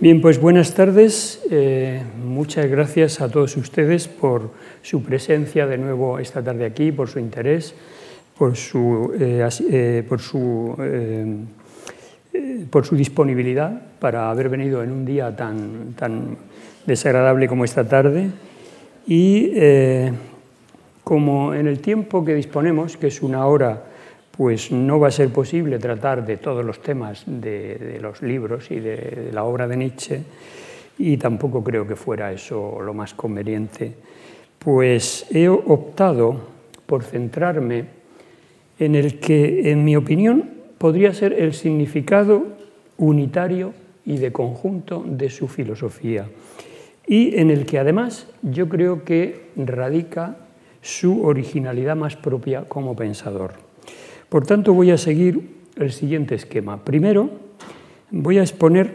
Bien, pues buenas tardes. Eh, muchas gracias a todos ustedes por su presencia de nuevo esta tarde aquí, por su interés, por su, eh, eh, por su, por su disponibilidad para haber venido en un día tan, tan desagradable como esta tarde. Y como en el tiempo que disponemos, que es una hora pues no va a ser posible tratar de todos los temas de, los libros y de, la obra de Nietzsche, y tampoco creo que fuera eso lo más conveniente, pues he optado por centrarme en el que, en mi opinión, podría ser el significado unitario y de conjunto de su filosofía, y en el que además yo creo que radica su originalidad más propia como pensador. Por tanto, voy a seguir el siguiente esquema. Primero, voy a exponer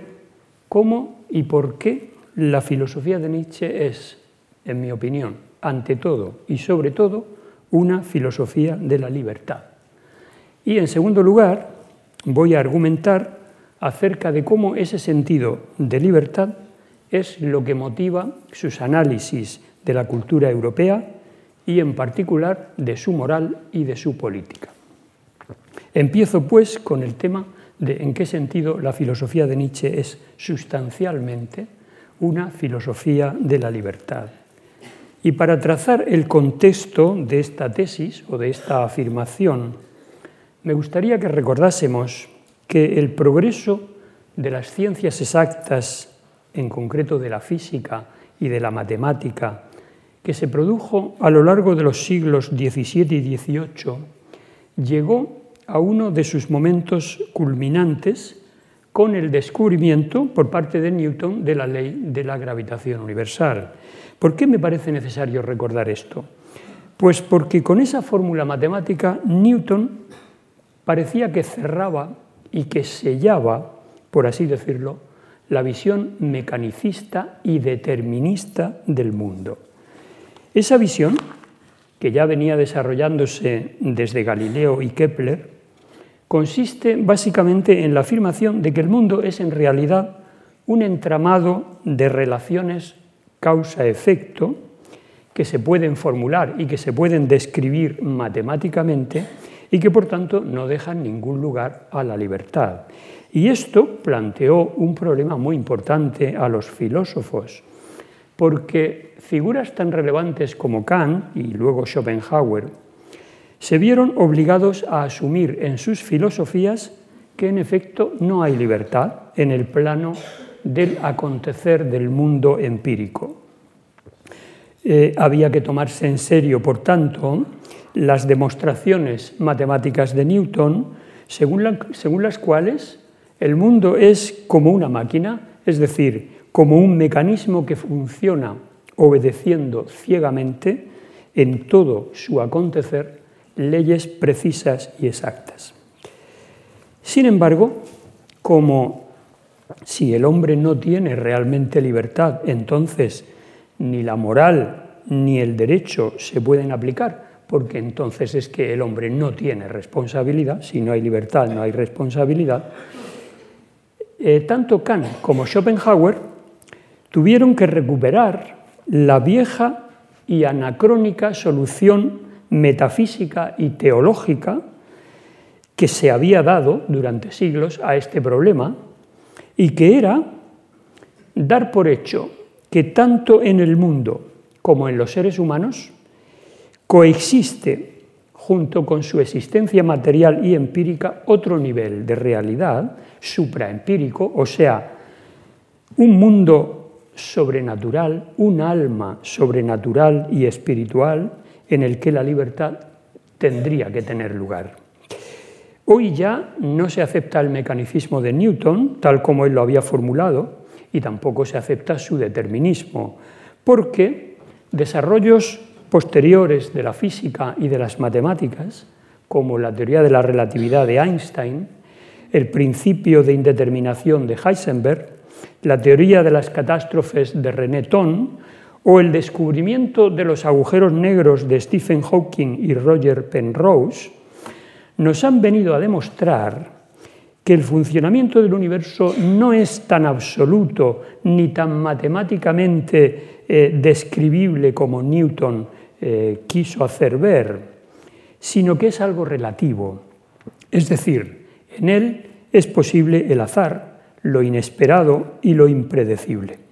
cómo y por qué la filosofía de Nietzsche es, en mi opinión, ante todo y sobre todo, una filosofía de la libertad. Y en segundo lugar, voy a argumentar acerca de cómo ese sentido de libertad es lo que motiva sus análisis de la cultura europea y en particular de su moral y de su política. Empiezo pues con el tema de en qué sentido la filosofía de Nietzsche es sustancialmente una filosofía de la libertad. Y para trazar el contexto de esta tesis o de esta afirmación, me gustaría que recordásemos que el progreso de las ciencias exactas, en concreto de la física y de la matemática, que se produjo a lo largo de los siglos XVII y XVIII, llegó a uno de sus momentos culminantes con el descubrimiento por parte de Newton de la ley de la gravitación universal. ¿Por qué me parece necesario recordar esto? Pues porque con esa fórmula matemática Newton parecía que cerraba y que sellaba, por así decirlo, la visión mecanicista y determinista del mundo. Esa visión, que ya venía desarrollándose desde Galileo y Kepler, consiste básicamente en la afirmación de que el mundo es en realidad un entramado de relaciones causa-efecto que se pueden formular y que se pueden describir matemáticamente y que por tanto no dejan ningún lugar a la libertad. Y esto planteó un problema muy importante a los filósofos, porque figuras tan relevantes como Kant y luego Schopenhauer se vieron obligados a asumir en sus filosofías que en efecto no hay libertad en el plano del acontecer del mundo empírico. Eh, había que tomarse en serio, por tanto, las demostraciones matemáticas de Newton, según, según las cuales el mundo es como una máquina, es decir, como un mecanismo que funciona obedeciendo ciegamente en todo su acontecer leyes precisas y exactas. Sin embargo, como si el hombre no tiene realmente libertad, entonces ni la moral ni el derecho se pueden aplicar, porque entonces es que el hombre no tiene responsabilidad, si no hay libertad no hay responsabilidad, eh, tanto Kant como Schopenhauer tuvieron que recuperar la vieja y anacrónica solución metafísica y teológica que se había dado durante siglos a este problema y que era dar por hecho que tanto en el mundo como en los seres humanos coexiste junto con su existencia material y empírica otro nivel de realidad supraempírico, o sea, un mundo sobrenatural, un alma sobrenatural y espiritual en el que la libertad tendría que tener lugar. Hoy ya no se acepta el mecanicismo de Newton, tal como él lo había formulado, y tampoco se acepta su determinismo, porque desarrollos posteriores de la física y de las matemáticas, como la teoría de la relatividad de Einstein, el principio de indeterminación de Heisenberg, la teoría de las catástrofes de René Thon o el descubrimiento de los agujeros negros de Stephen Hawking y Roger Penrose, nos han venido a demostrar que el funcionamiento del universo no es tan absoluto ni tan matemáticamente eh, describible como Newton eh, quiso hacer ver, sino que es algo relativo. Es decir, en él es posible el azar, lo inesperado y lo impredecible.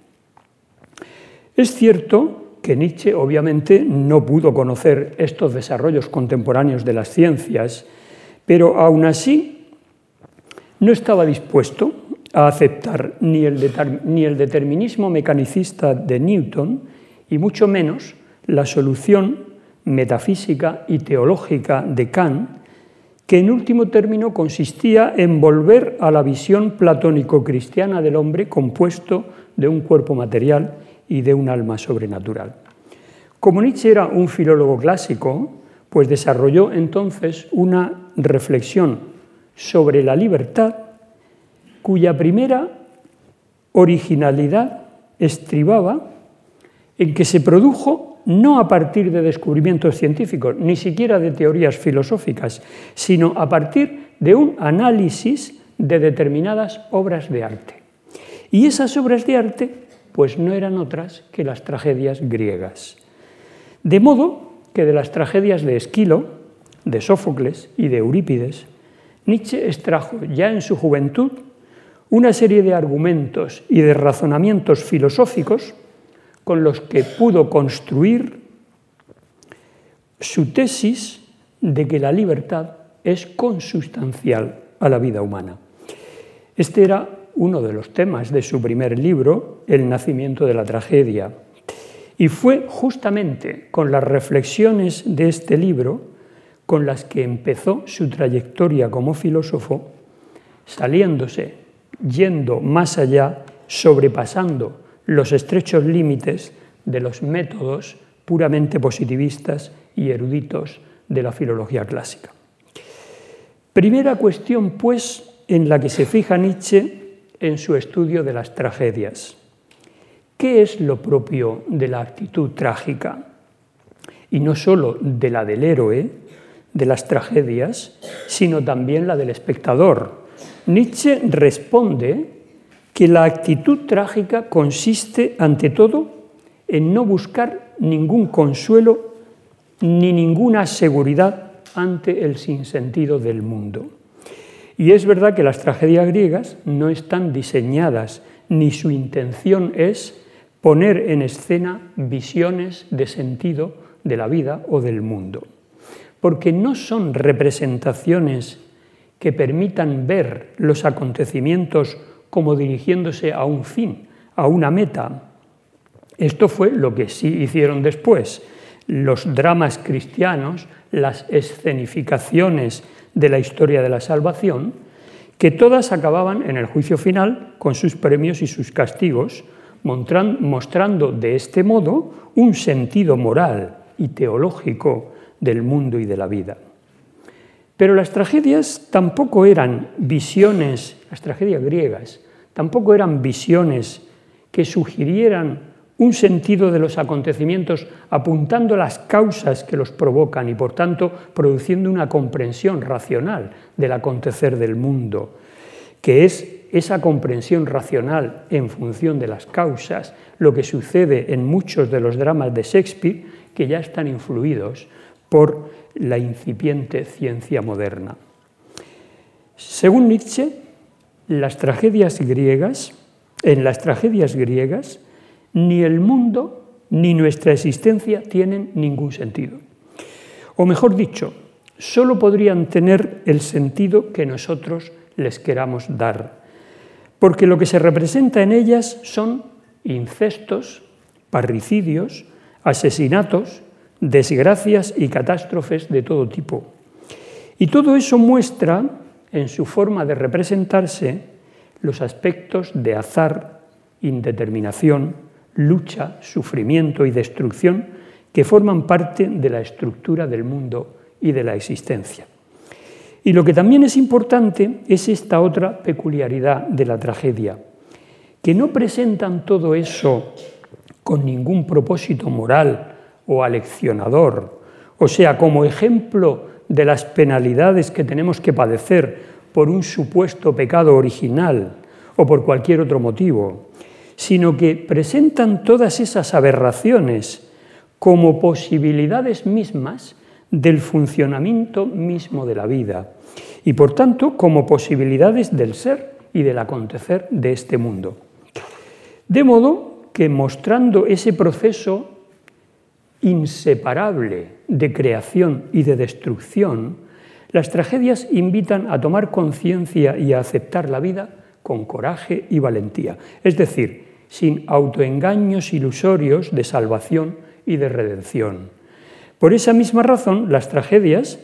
Es cierto que Nietzsche obviamente no pudo conocer estos desarrollos contemporáneos de las ciencias, pero aún así no estaba dispuesto a aceptar ni el, ni el determinismo mecanicista de Newton y mucho menos la solución metafísica y teológica de Kant, que en último término consistía en volver a la visión platónico-cristiana del hombre compuesto de un cuerpo material y de un alma sobrenatural. Como Nietzsche era un filólogo clásico, pues desarrolló entonces una reflexión sobre la libertad cuya primera originalidad estribaba en que se produjo no a partir de descubrimientos científicos, ni siquiera de teorías filosóficas, sino a partir de un análisis de determinadas obras de arte. Y esas obras de arte pues no eran otras que las tragedias griegas. De modo que de las tragedias de Esquilo, de Sófocles y de Eurípides, Nietzsche extrajo ya en su juventud una serie de argumentos y de razonamientos filosóficos con los que pudo construir su tesis de que la libertad es consustancial a la vida humana. Este era uno de los temas de su primer libro, El nacimiento de la tragedia. Y fue justamente con las reflexiones de este libro con las que empezó su trayectoria como filósofo, saliéndose, yendo más allá, sobrepasando los estrechos límites de los métodos puramente positivistas y eruditos de la filología clásica. Primera cuestión, pues, en la que se fija Nietzsche en su estudio de las tragedias. ¿Qué es lo propio de la actitud trágica? Y no sólo de la del héroe, de las tragedias, sino también la del espectador. Nietzsche responde que la actitud trágica consiste, ante todo, en no buscar ningún consuelo ni ninguna seguridad ante el sinsentido del mundo. Y es verdad que las tragedias griegas no están diseñadas, ni su intención es poner en escena visiones de sentido de la vida o del mundo, porque no son representaciones que permitan ver los acontecimientos como dirigiéndose a un fin, a una meta. Esto fue lo que sí hicieron después. Los dramas cristianos, las escenificaciones de la historia de la salvación, que todas acababan en el juicio final con sus premios y sus castigos, mostrando de este modo un sentido moral y teológico del mundo y de la vida. Pero las tragedias tampoco eran visiones, las tragedias griegas, tampoco eran visiones que sugirieran un sentido de los acontecimientos apuntando las causas que los provocan y por tanto produciendo una comprensión racional del acontecer del mundo, que es esa comprensión racional en función de las causas, lo que sucede en muchos de los dramas de Shakespeare que ya están influidos por la incipiente ciencia moderna. Según Nietzsche, las tragedias griegas, en las tragedias griegas, ni el mundo ni nuestra existencia tienen ningún sentido. O mejor dicho, solo podrían tener el sentido que nosotros les queramos dar, porque lo que se representa en ellas son incestos, parricidios, asesinatos, desgracias y catástrofes de todo tipo. Y todo eso muestra, en su forma de representarse, los aspectos de azar, indeterminación, lucha, sufrimiento y destrucción que forman parte de la estructura del mundo y de la existencia. Y lo que también es importante es esta otra peculiaridad de la tragedia, que no presentan todo eso con ningún propósito moral o aleccionador, o sea, como ejemplo de las penalidades que tenemos que padecer por un supuesto pecado original o por cualquier otro motivo, sino que presentan todas esas aberraciones como posibilidades mismas del funcionamiento mismo de la vida y por tanto como posibilidades del ser y del acontecer de este mundo. De modo que mostrando ese proceso inseparable de creación y de destrucción, las tragedias invitan a tomar conciencia y a aceptar la vida con coraje y valentía, es decir, sin autoengaños ilusorios de salvación y de redención. Por esa misma razón, las tragedias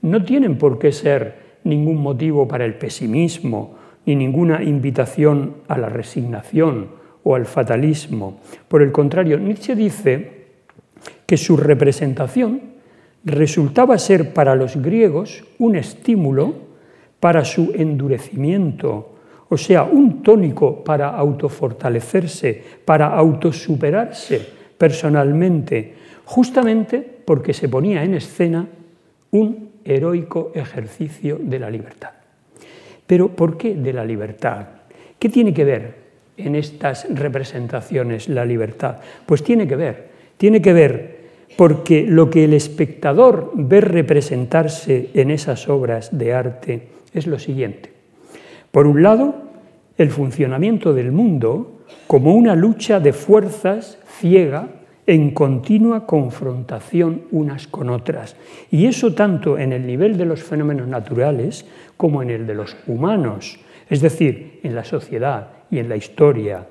no tienen por qué ser ningún motivo para el pesimismo, ni ninguna invitación a la resignación o al fatalismo. Por el contrario, Nietzsche dice que su representación resultaba ser para los griegos un estímulo para su endurecimiento, o sea, un tónico para autofortalecerse, para autosuperarse personalmente, justamente porque se ponía en escena un heroico ejercicio de la libertad. Pero ¿por qué de la libertad? ¿Qué tiene que ver en estas representaciones la libertad? Pues tiene que ver, tiene que ver porque lo que el espectador ve representarse en esas obras de arte es lo siguiente. Por un lado, el funcionamiento del mundo como una lucha de fuerzas ciega en continua confrontación unas con otras. Y eso tanto en el nivel de los fenómenos naturales como en el de los humanos, es decir, en la sociedad y en la historia.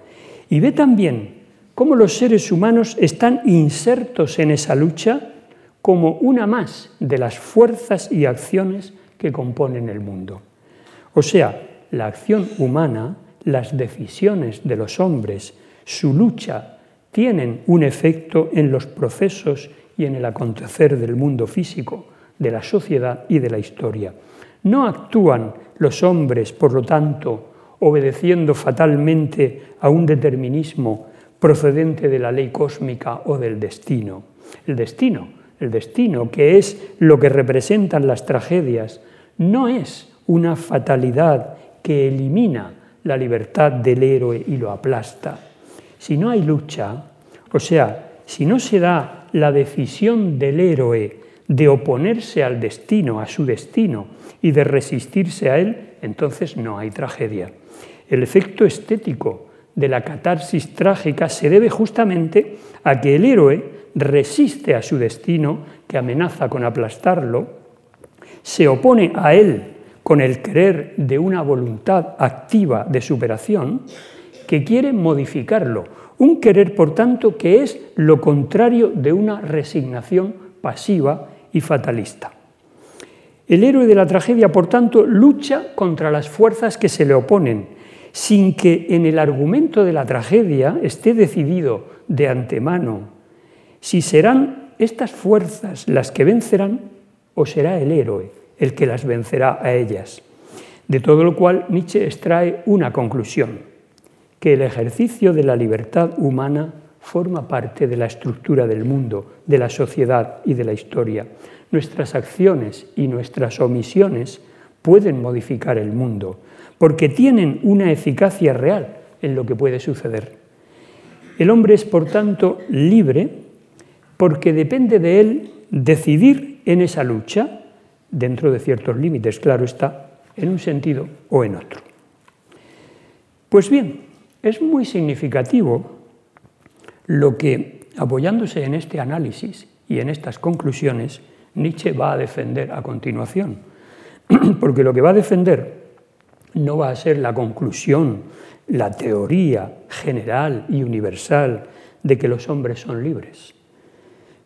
Y ve también cómo los seres humanos están insertos en esa lucha como una más de las fuerzas y acciones que componen el mundo. O sea, la acción humana, las decisiones de los hombres, su lucha tienen un efecto en los procesos y en el acontecer del mundo físico, de la sociedad y de la historia. No actúan los hombres, por lo tanto, obedeciendo fatalmente a un determinismo procedente de la ley cósmica o del destino. El destino, el destino, que es lo que representan las tragedias, no es una fatalidad que elimina la libertad del héroe y lo aplasta si no hay lucha, o sea, si no se da la decisión del héroe de oponerse al destino, a su destino, y de resistirse a él, entonces no hay tragedia. El efecto estético de la catarsis trágica se debe justamente a que el héroe resiste a su destino, que amenaza con aplastarlo, se opone a él con el querer de una voluntad activa de superación, que quiere modificarlo. Un querer, por tanto, que es lo contrario de una resignación pasiva y fatalista. El héroe de la tragedia, por tanto, lucha contra las fuerzas que se le oponen, sin que en el argumento de la tragedia esté decidido de antemano si serán estas fuerzas las que vencerán o será el héroe el que las vencerá a ellas. De todo lo cual Nietzsche extrae una conclusión que el ejercicio de la libertad humana forma parte de la estructura del mundo, de la sociedad y de la historia. Nuestras acciones y nuestras omisiones pueden modificar el mundo, porque tienen una eficacia real en lo que puede suceder. El hombre es, por tanto, libre porque depende de él decidir en esa lucha, dentro de ciertos límites, claro está, en un sentido o en otro. Pues bien, es muy significativo lo que, apoyándose en este análisis y en estas conclusiones, Nietzsche va a defender a continuación. Porque lo que va a defender no va a ser la conclusión, la teoría general y universal de que los hombres son libres.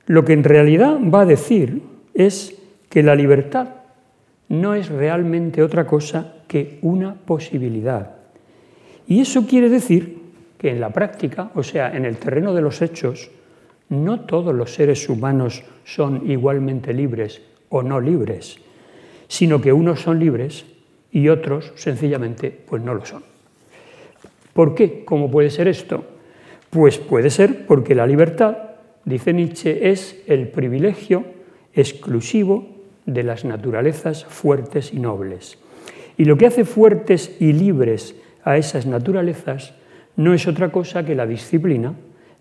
Lo que en realidad va a decir es que la libertad no es realmente otra cosa que una posibilidad y eso quiere decir que en la práctica, o sea, en el terreno de los hechos, no todos los seres humanos son igualmente libres o no libres, sino que unos son libres y otros sencillamente pues no lo son. ¿Por qué? ¿Cómo puede ser esto? Pues puede ser porque la libertad, dice Nietzsche, es el privilegio exclusivo de las naturalezas fuertes y nobles. Y lo que hace fuertes y libres a esas naturalezas no es otra cosa que la disciplina,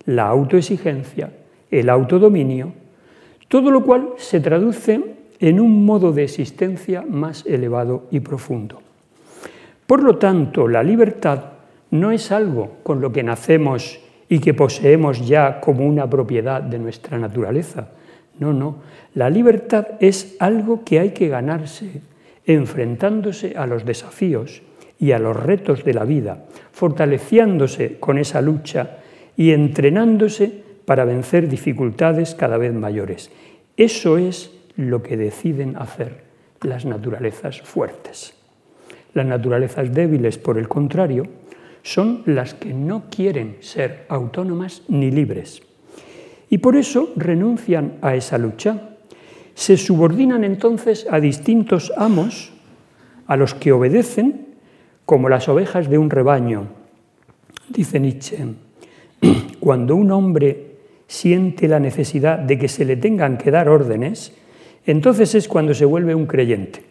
la autoexigencia, el autodominio, todo lo cual se traduce en un modo de existencia más elevado y profundo. Por lo tanto, la libertad no es algo con lo que nacemos y que poseemos ya como una propiedad de nuestra naturaleza. No, no. La libertad es algo que hay que ganarse enfrentándose a los desafíos y a los retos de la vida, fortaleciéndose con esa lucha y entrenándose para vencer dificultades cada vez mayores. Eso es lo que deciden hacer las naturalezas fuertes. Las naturalezas débiles, por el contrario, son las que no quieren ser autónomas ni libres. Y por eso renuncian a esa lucha. Se subordinan entonces a distintos amos a los que obedecen como las ovejas de un rebaño. Dice Nietzsche, cuando un hombre siente la necesidad de que se le tengan que dar órdenes, entonces es cuando se vuelve un creyente.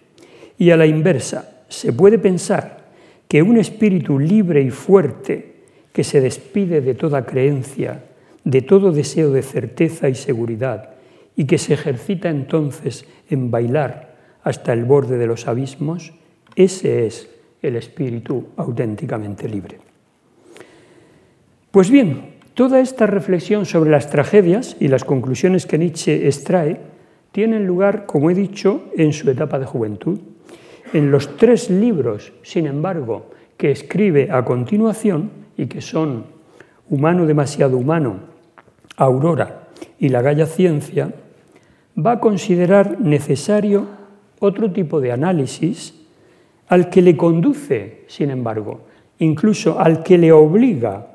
Y a la inversa, se puede pensar que un espíritu libre y fuerte que se despide de toda creencia, de todo deseo de certeza y seguridad, y que se ejercita entonces en bailar hasta el borde de los abismos, ese es el espíritu auténticamente libre. Pues bien, toda esta reflexión sobre las tragedias y las conclusiones que Nietzsche extrae tienen lugar, como he dicho, en su etapa de juventud. En los tres libros, sin embargo, que escribe a continuación y que son Humano demasiado humano, Aurora y la Galla Ciencia, va a considerar necesario otro tipo de análisis al que le conduce, sin embargo, incluso al que le obliga,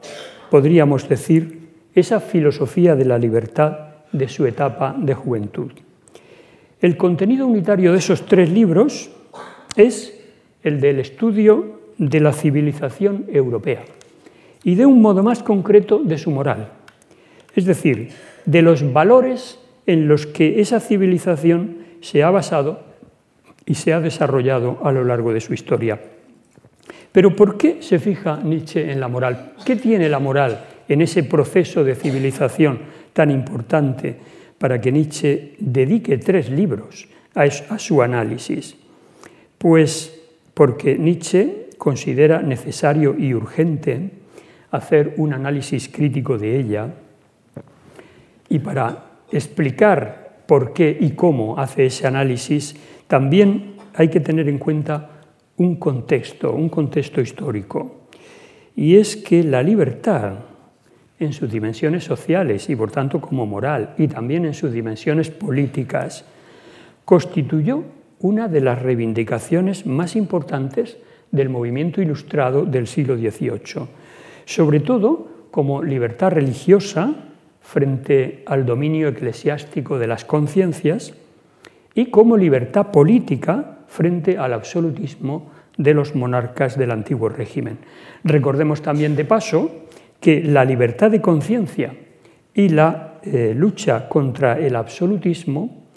podríamos decir, esa filosofía de la libertad de su etapa de juventud. El contenido unitario de esos tres libros es el del estudio de la civilización europea y de un modo más concreto de su moral, es decir, de los valores en los que esa civilización se ha basado y se ha desarrollado a lo largo de su historia. Pero ¿por qué se fija Nietzsche en la moral? ¿Qué tiene la moral en ese proceso de civilización tan importante para que Nietzsche dedique tres libros a, su análisis? Pues porque Nietzsche considera necesario y urgente hacer un análisis crítico de ella y para explicar por qué y cómo hace ese análisis, también hay que tener en cuenta un contexto, un contexto histórico. Y es que la libertad, en sus dimensiones sociales y por tanto como moral, y también en sus dimensiones políticas, constituyó una de las reivindicaciones más importantes del movimiento ilustrado del siglo XVIII, sobre todo como libertad religiosa frente al dominio eclesiástico de las conciencias y como libertad política frente al absolutismo de los monarcas del antiguo régimen. Recordemos también de paso que la libertad de conciencia y la eh, lucha contra el absolutismo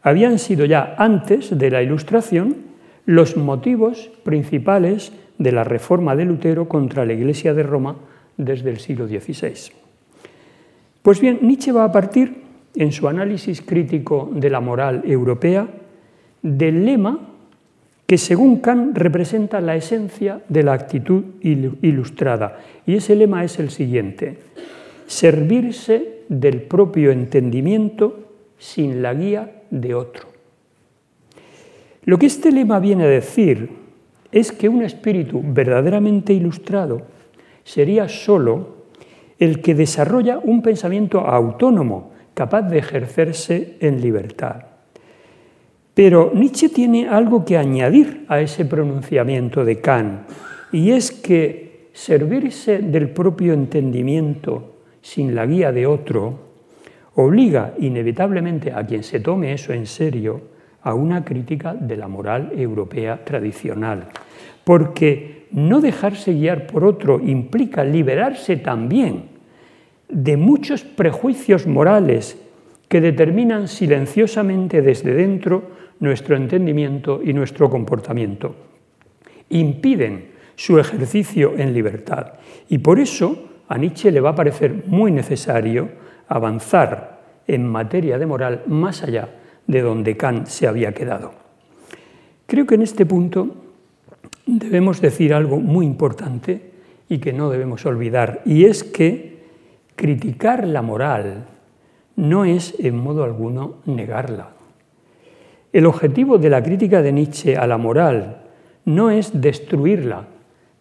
habían sido ya antes de la Ilustración los motivos principales de la reforma de Lutero contra la Iglesia de Roma desde el siglo XVI. Pues bien, Nietzsche va a partir en su análisis crítico de la moral europea del lema que según Kant representa la esencia de la actitud ilustrada. Y ese lema es el siguiente, servirse del propio entendimiento sin la guía de otro. Lo que este lema viene a decir es que un espíritu verdaderamente ilustrado sería sólo el que desarrolla un pensamiento autónomo, capaz de ejercerse en libertad. Pero Nietzsche tiene algo que añadir a ese pronunciamiento de Kant, y es que servirse del propio entendimiento sin la guía de otro obliga inevitablemente a quien se tome eso en serio a una crítica de la moral europea tradicional, porque no dejarse guiar por otro implica liberarse también de muchos prejuicios morales que determinan silenciosamente desde dentro nuestro entendimiento y nuestro comportamiento. impiden su ejercicio en libertad. Y por eso a Nietzsche le va a parecer muy necesario avanzar en materia de moral más allá de donde Kant se había quedado. Creo que en este punto debemos decir algo muy importante y que no debemos olvidar, y es que criticar la moral no es en modo alguno negarla. El objetivo de la crítica de Nietzsche a la moral no es destruirla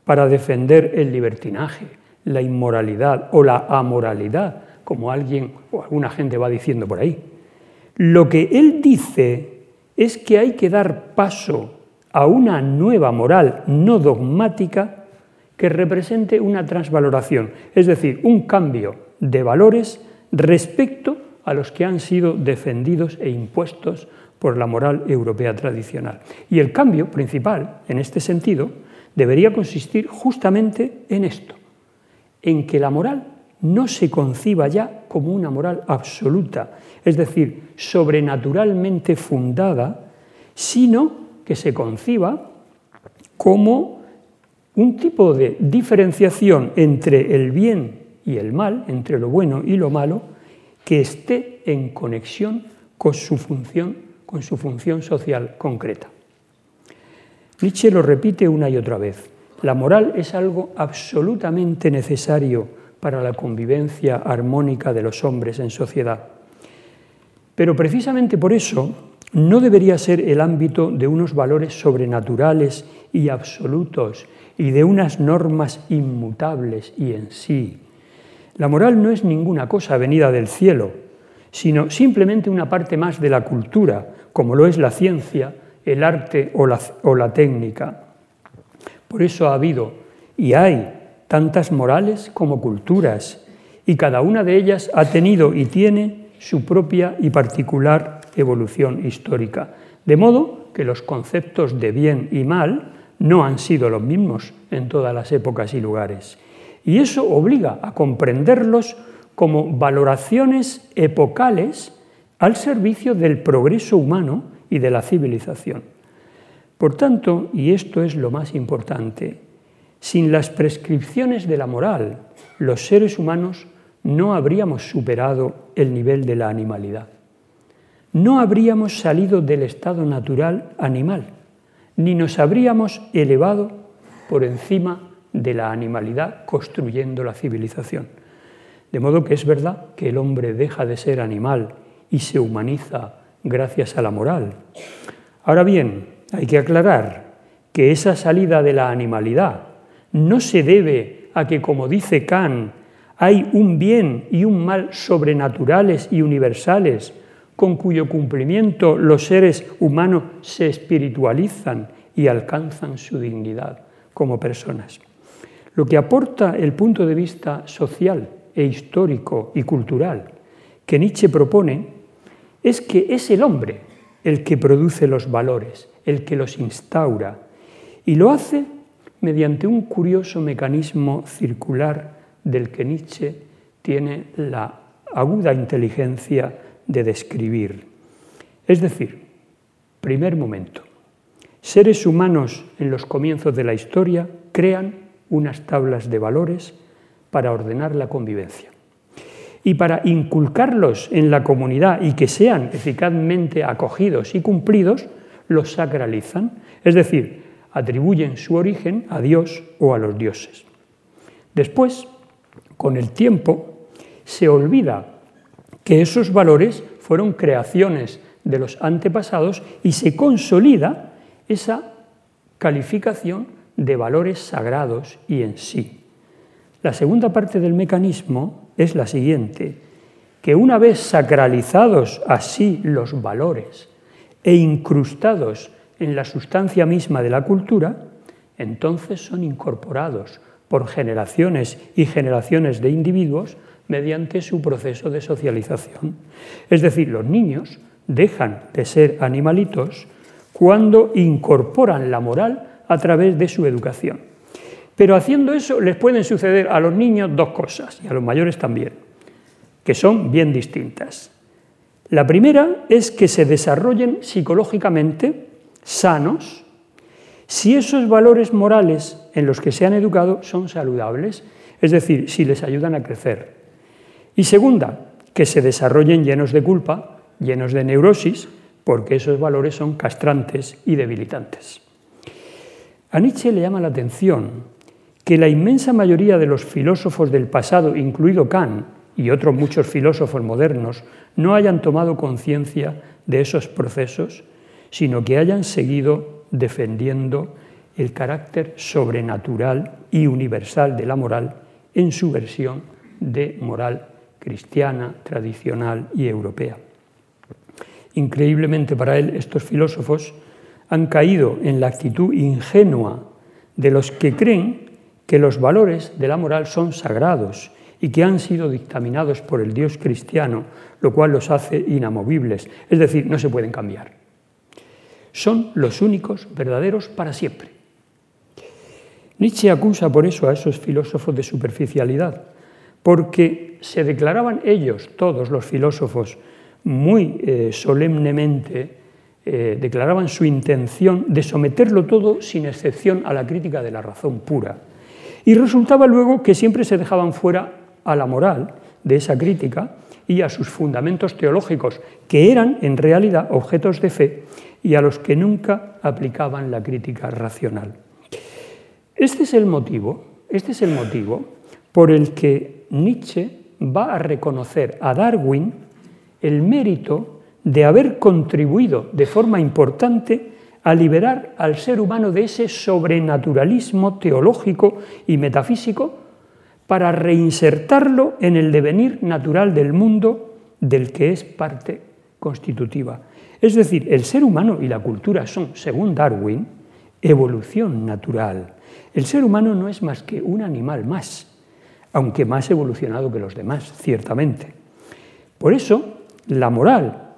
para defender el libertinaje, la inmoralidad o la amoralidad, como alguien o alguna gente va diciendo por ahí. Lo que él dice es que hay que dar paso a una nueva moral no dogmática que represente una transvaloración, es decir, un cambio de valores respecto a los que han sido defendidos e impuestos por la moral europea tradicional. Y el cambio principal, en este sentido, debería consistir justamente en esto, en que la moral no se conciba ya como una moral absoluta, es decir, sobrenaturalmente fundada, sino que se conciba como un tipo de diferenciación entre el bien y el mal, entre lo bueno y lo malo, que esté en conexión con su función, con su función social concreta. Nietzsche lo repite una y otra vez. La moral es algo absolutamente necesario para la convivencia armónica de los hombres en sociedad. Pero precisamente por eso no debería ser el ámbito de unos valores sobrenaturales y absolutos y de unas normas inmutables y en sí. La moral no es ninguna cosa venida del cielo, sino simplemente una parte más de la cultura, como lo es la ciencia, el arte o la, técnica. Por eso ha habido y hay tantas morales como culturas, y cada una de ellas ha tenido y tiene su propia y particular evolución histórica. De modo que los conceptos de bien y mal no han sido los mismos en todas las épocas y lugares. Y eso obliga a comprenderlos como valoraciones epocales al servicio del progreso humano y de la civilización. Por tanto, y esto es lo más importante, sin las prescripciones de la moral, los seres humanos no habríamos superado el nivel de la animalidad. No habríamos salido del estado natural animal, ni nos habríamos elevado por encima de la animalidad construyendo la civilización. De modo que es verdad que el hombre deja de ser animal y se humaniza gracias a la moral. Ahora bien, hay que aclarar que esa salida de la animalidad no se debe a que, como dice Kant, hay un bien y un mal sobrenaturales y universales con cuyo cumplimiento los seres humanos se espiritualizan y alcanzan su dignidad como personas. Lo que aporta el punto de vista social e histórico y cultural que Nietzsche propone es que es el hombre el que produce los valores, el que los instaura, y lo hace mediante un curioso mecanismo circular del que Nietzsche tiene la aguda inteligencia de describir. Es decir, primer momento, seres humanos en los comienzos de la historia crean unas tablas de valores para ordenar la convivencia y para inculcarlos en la comunidad y que sean eficazmente acogidos y cumplidos, los sacralizan, es decir, atribuyen su origen a Dios o a los dioses. Después, con el tiempo, se olvida que esos valores fueron creaciones de los antepasados y se consolida esa calificación de valores sagrados y en sí. La segunda parte del mecanismo es la siguiente, que una vez sacralizados así los valores e incrustados en la sustancia misma de la cultura, entonces son incorporados por generaciones y generaciones de individuos mediante su proceso de socialización. Es decir, los niños dejan de ser animalitos cuando incorporan la moral a través de su educación. Pero haciendo eso les pueden suceder a los niños dos cosas, y a los mayores también, que son bien distintas. La primera es que se desarrollen psicológicamente sanos si esos valores morales en los que se han educado son saludables, es decir, si les ayudan a crecer. Y segunda, que se desarrollen llenos de culpa, llenos de neurosis, porque esos valores son castrantes y debilitantes. A Nietzsche le llama la atención que la inmensa mayoría de los filósofos del pasado, incluido Kant y otros muchos filósofos modernos, no hayan tomado conciencia de esos procesos, sino que hayan seguido defendiendo el carácter sobrenatural y universal de la moral en su versión de moral cristiana, tradicional y europea. Increíblemente para él, estos filósofos han caído en la actitud ingenua de los que creen que los valores de la moral son sagrados y que han sido dictaminados por el Dios cristiano, lo cual los hace inamovibles, es decir, no se pueden cambiar. Son los únicos verdaderos para siempre. Nietzsche acusa por eso a esos filósofos de superficialidad, porque se declaraban ellos, todos los filósofos, muy eh, solemnemente, eh, declaraban su intención de someterlo todo sin excepción a la crítica de la razón pura. Y resultaba luego que siempre se dejaban fuera a la moral de esa crítica y a sus fundamentos teológicos, que eran en realidad objetos de fe y a los que nunca aplicaban la crítica racional. Este es el motivo, este es el motivo por el que Nietzsche va a reconocer a Darwin el mérito de haber contribuido de forma importante a liberar al ser humano de ese sobrenaturalismo teológico y metafísico para reinsertarlo en el devenir natural del mundo del que es parte constitutiva. Es decir, el ser humano y la cultura son, según Darwin, evolución natural. El ser humano no es más que un animal más, aunque más evolucionado que los demás, ciertamente. Por eso, la moral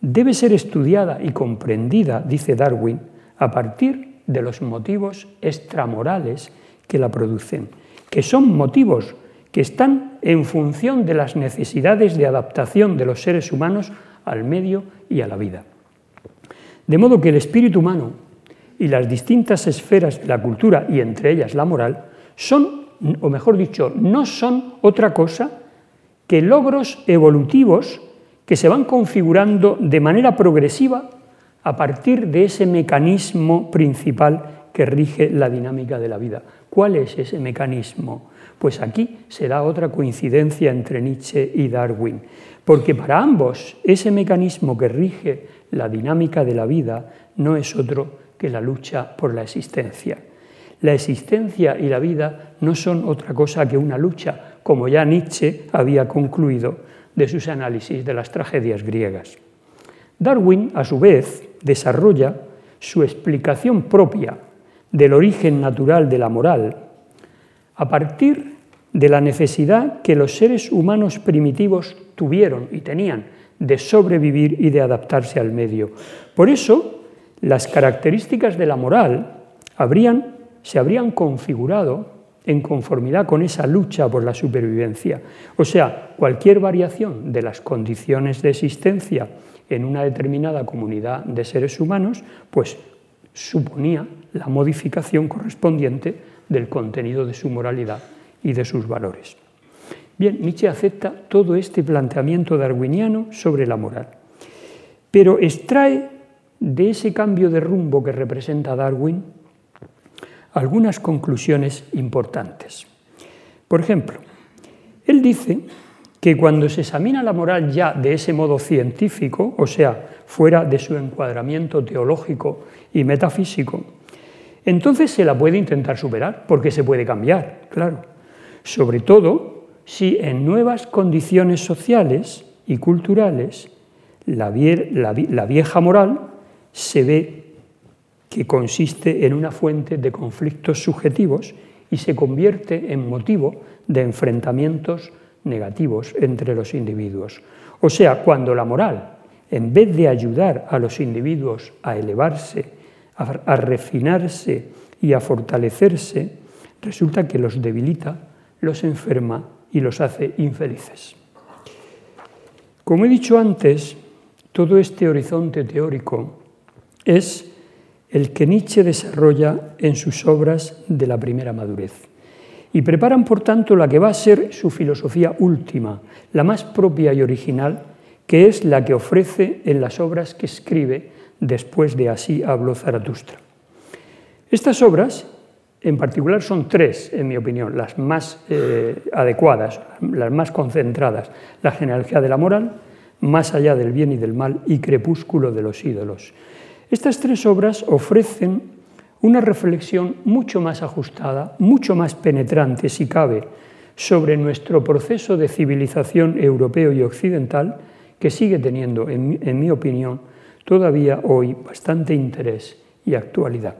debe ser estudiada y comprendida, dice Darwin, a partir de los motivos extramorales que la producen, que son motivos que están en función de las necesidades de adaptación de los seres humanos al medio y a la vida. De modo que el espíritu humano y las distintas esferas de la cultura, y entre ellas la moral, son, o mejor dicho, no son otra cosa que logros evolutivos que se van configurando de manera progresiva a partir de ese mecanismo principal que rige la dinámica de la vida. ¿Cuál es ese mecanismo? Pues aquí se da otra coincidencia entre Nietzsche y Darwin, porque para ambos ese mecanismo que rige la dinámica de la vida no es otro que la lucha por la existencia. La existencia y la vida no son otra cosa que una lucha, como ya Nietzsche había concluido de sus análisis de las tragedias griegas. Darwin, a su vez, desarrolla su explicación propia del origen natural de la moral a partir de la necesidad que los seres humanos primitivos tuvieron y tenían de sobrevivir y de adaptarse al medio. Por eso, las características de la moral habrían, se habrían configurado en conformidad con esa lucha por la supervivencia. O sea, cualquier variación de las condiciones de existencia en una determinada comunidad de seres humanos, pues suponía la modificación correspondiente del contenido de su moralidad y de sus valores. Bien, Nietzsche acepta todo este planteamiento darwiniano sobre la moral, pero extrae de ese cambio de rumbo que representa Darwin algunas conclusiones importantes. Por ejemplo, él dice que cuando se examina la moral ya de ese modo científico, o sea, fuera de su encuadramiento teológico y metafísico, entonces se la puede intentar superar, porque se puede cambiar, claro. Sobre todo si en nuevas condiciones sociales y culturales la, vieja moral se ve que consiste en una fuente de conflictos subjetivos y se convierte en motivo de enfrentamientos negativos entre los individuos. O sea, cuando la moral, en vez de ayudar a los individuos a elevarse, a, refinarse y a fortalecerse, resulta que los debilita, los enferma y los hace infelices. Como he dicho antes, todo este horizonte teórico es el que Nietzsche desarrolla en sus obras de la primera madurez. Y preparan, por tanto, la que va a ser su filosofía última, la más propia y original, que es la que ofrece en las obras que escribe después de Así habló Zaratustra. Estas obras, en particular, son tres, en mi opinión, las más eh, adecuadas, las más concentradas. La genealogía de la moral, Más allá del bien y del mal y Crepúsculo de los ídolos. Estas tres obras ofrecen una reflexión mucho más ajustada, mucho más penetrante, si cabe, sobre nuestro proceso de civilización europeo y occidental, que sigue teniendo, en, mi opinión, todavía hoy bastante interés y actualidad.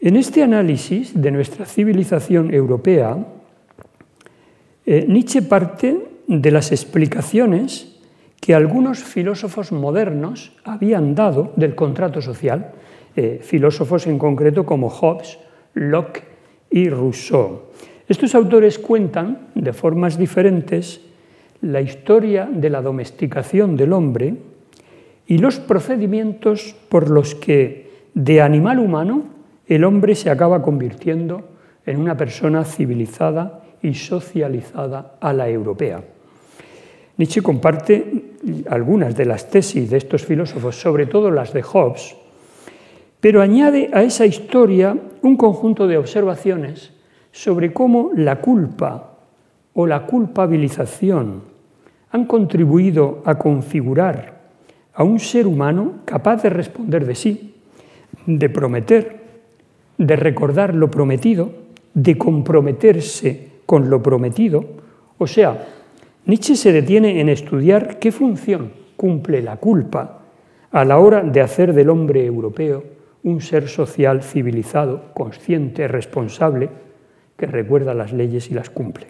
En este análisis de nuestra civilización europea, eh, Nietzsche parte de las explicaciones que algunos filósofos modernos habían dado del contrato social, eh, filósofos en concreto como Hobbes, Locke y Rousseau. Estos autores cuentan de formas diferentes la historia de la domesticación del hombre y los procedimientos por los que de animal humano el hombre se acaba convirtiendo en una persona civilizada y socializada a la europea. Nietzsche comparte algunas de las tesis de estos filósofos, sobre todo las de Hobbes, pero añade a esa historia un conjunto de observaciones sobre cómo la culpa o la culpabilización han contribuido a configurar a un ser humano capaz de responder de sí, de prometer, de recordar lo prometido, de comprometerse con lo prometido. O sea, Nietzsche se detiene en estudiar qué función cumple la culpa a la hora de hacer del hombre europeo un ser social civilizado, consciente, responsable, que recuerda las leyes y las cumple.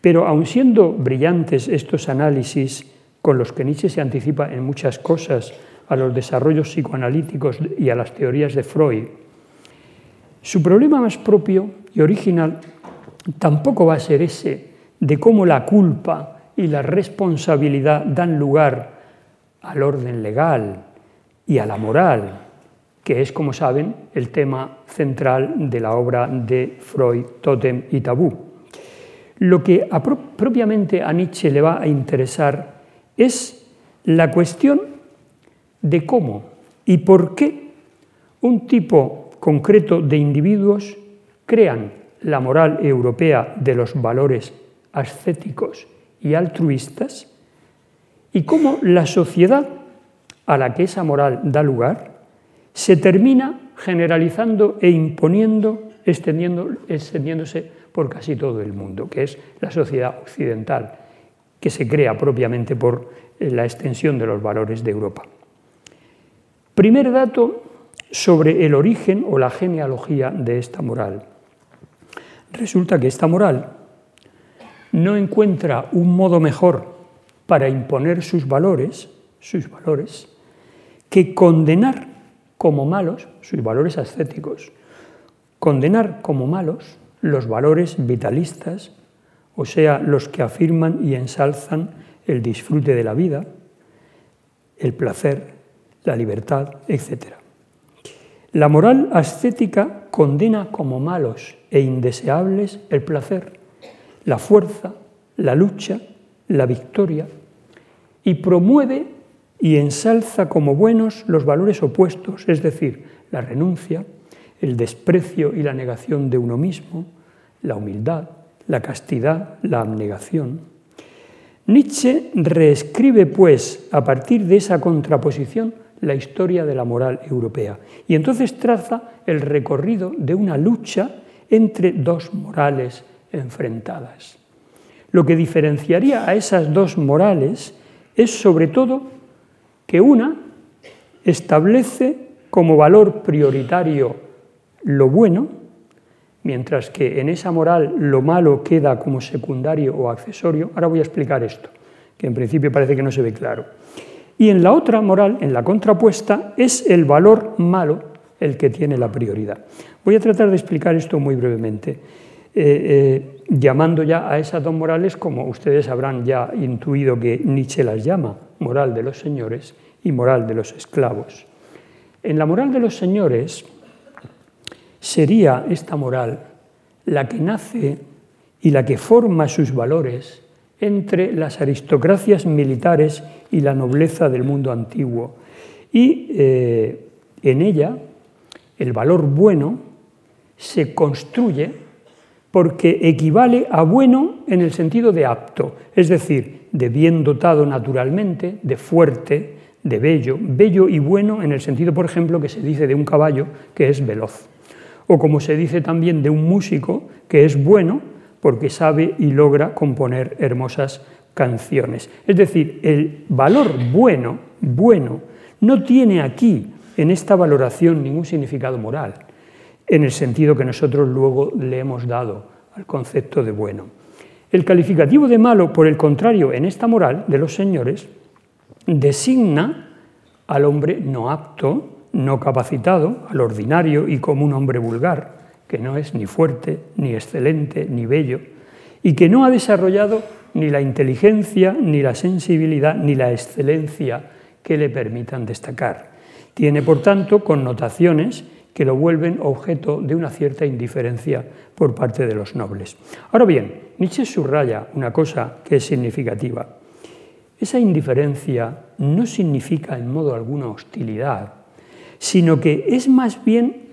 Pero aun siendo brillantes estos análisis con los que Nietzsche se anticipa en muchas cosas a los desarrollos psicoanalíticos y a las teorías de Freud, su problema más propio y original tampoco va a ser ese de cómo la culpa y la responsabilidad dan lugar al orden legal y a la moral, que es, como saben, el tema central de la obra de Freud, Totem y Tabú. Lo que propiamente a Nietzsche le va a interesar es la cuestión de cómo y por qué un tipo concreto de individuos crean la moral europea de los valores ascéticos y altruistas y cómo la sociedad a la que esa moral da lugar se termina generalizando e imponiendo, extendiéndose por casi todo el mundo, que es la sociedad occidental que se crea propiamente por eh, la extensión de los valores de Europa. Primer dato sobre el origen o la genealogía de esta moral. Resulta que esta moral no encuentra un modo mejor para imponer sus valores, sus valores, que condenar como malos, sus valores ascéticos, condenar como malos los valores vitalistas, o sea, los que afirman y ensalzan el disfrute de la vida, el placer, la libertad, etc. La moral ascética condena como malos e indeseables el placer, la fuerza, la lucha, la victoria, y promueve y ensalza como buenos los valores opuestos, es decir, la renuncia, el desprecio y la negación de uno mismo, la humildad, la castidad, la abnegación. Nietzsche reescribe, pues, a partir de esa contraposición, la historia de la moral europea y entonces traza el recorrido de una lucha entre dos morales enfrentadas. Lo que diferenciaría a esas dos morales es sobre todo que una establece como valor prioritario lo bueno mientras que en esa moral lo malo queda como secundario o accesorio. Ahora voy a explicar esto, que en principio parece que no se ve claro. Y en la otra moral, en la contrapuesta, es el valor malo el que tiene la prioridad. Voy a tratar de explicar esto muy brevemente, eh, eh, llamando ya a esas dos morales como ustedes habrán ya intuido que Nietzsche las llama, moral de los señores y moral de los esclavos. En la moral de los señores sería esta moral la que nace y la que forma sus valores entre las aristocracias militares y la nobleza del mundo antiguo. Y eh, en ella el valor bueno se construye porque equivale a bueno en el sentido de apto, es decir, de bien dotado naturalmente, de fuerte, de bello, bello y bueno en el sentido, por ejemplo, que se dice de un caballo que es veloz, o como se dice también de un músico que es bueno porque sabe y logra componer hermosas canciones. Es decir, el valor bueno, bueno, no tiene aquí, en esta valoración, ningún significado moral, en el sentido que nosotros luego le hemos dado al concepto de bueno. El calificativo de malo, por el contrario, en esta moral de los señores, designa al hombre no apto, no capacitado, al ordinario y como un hombre vulgar, que no es ni fuerte, ni excelente, ni bello, y que no ha desarrollado ni la inteligencia, ni la sensibilidad, ni la excelencia que le permitan destacar. Tiene, por tanto, connotaciones que lo vuelven objeto de una cierta indiferencia por parte de los nobles. Ahora bien, Nietzsche subraya una cosa que es significativa. Esa indiferencia no significa en modo alguno hostilidad, sino que es más bien,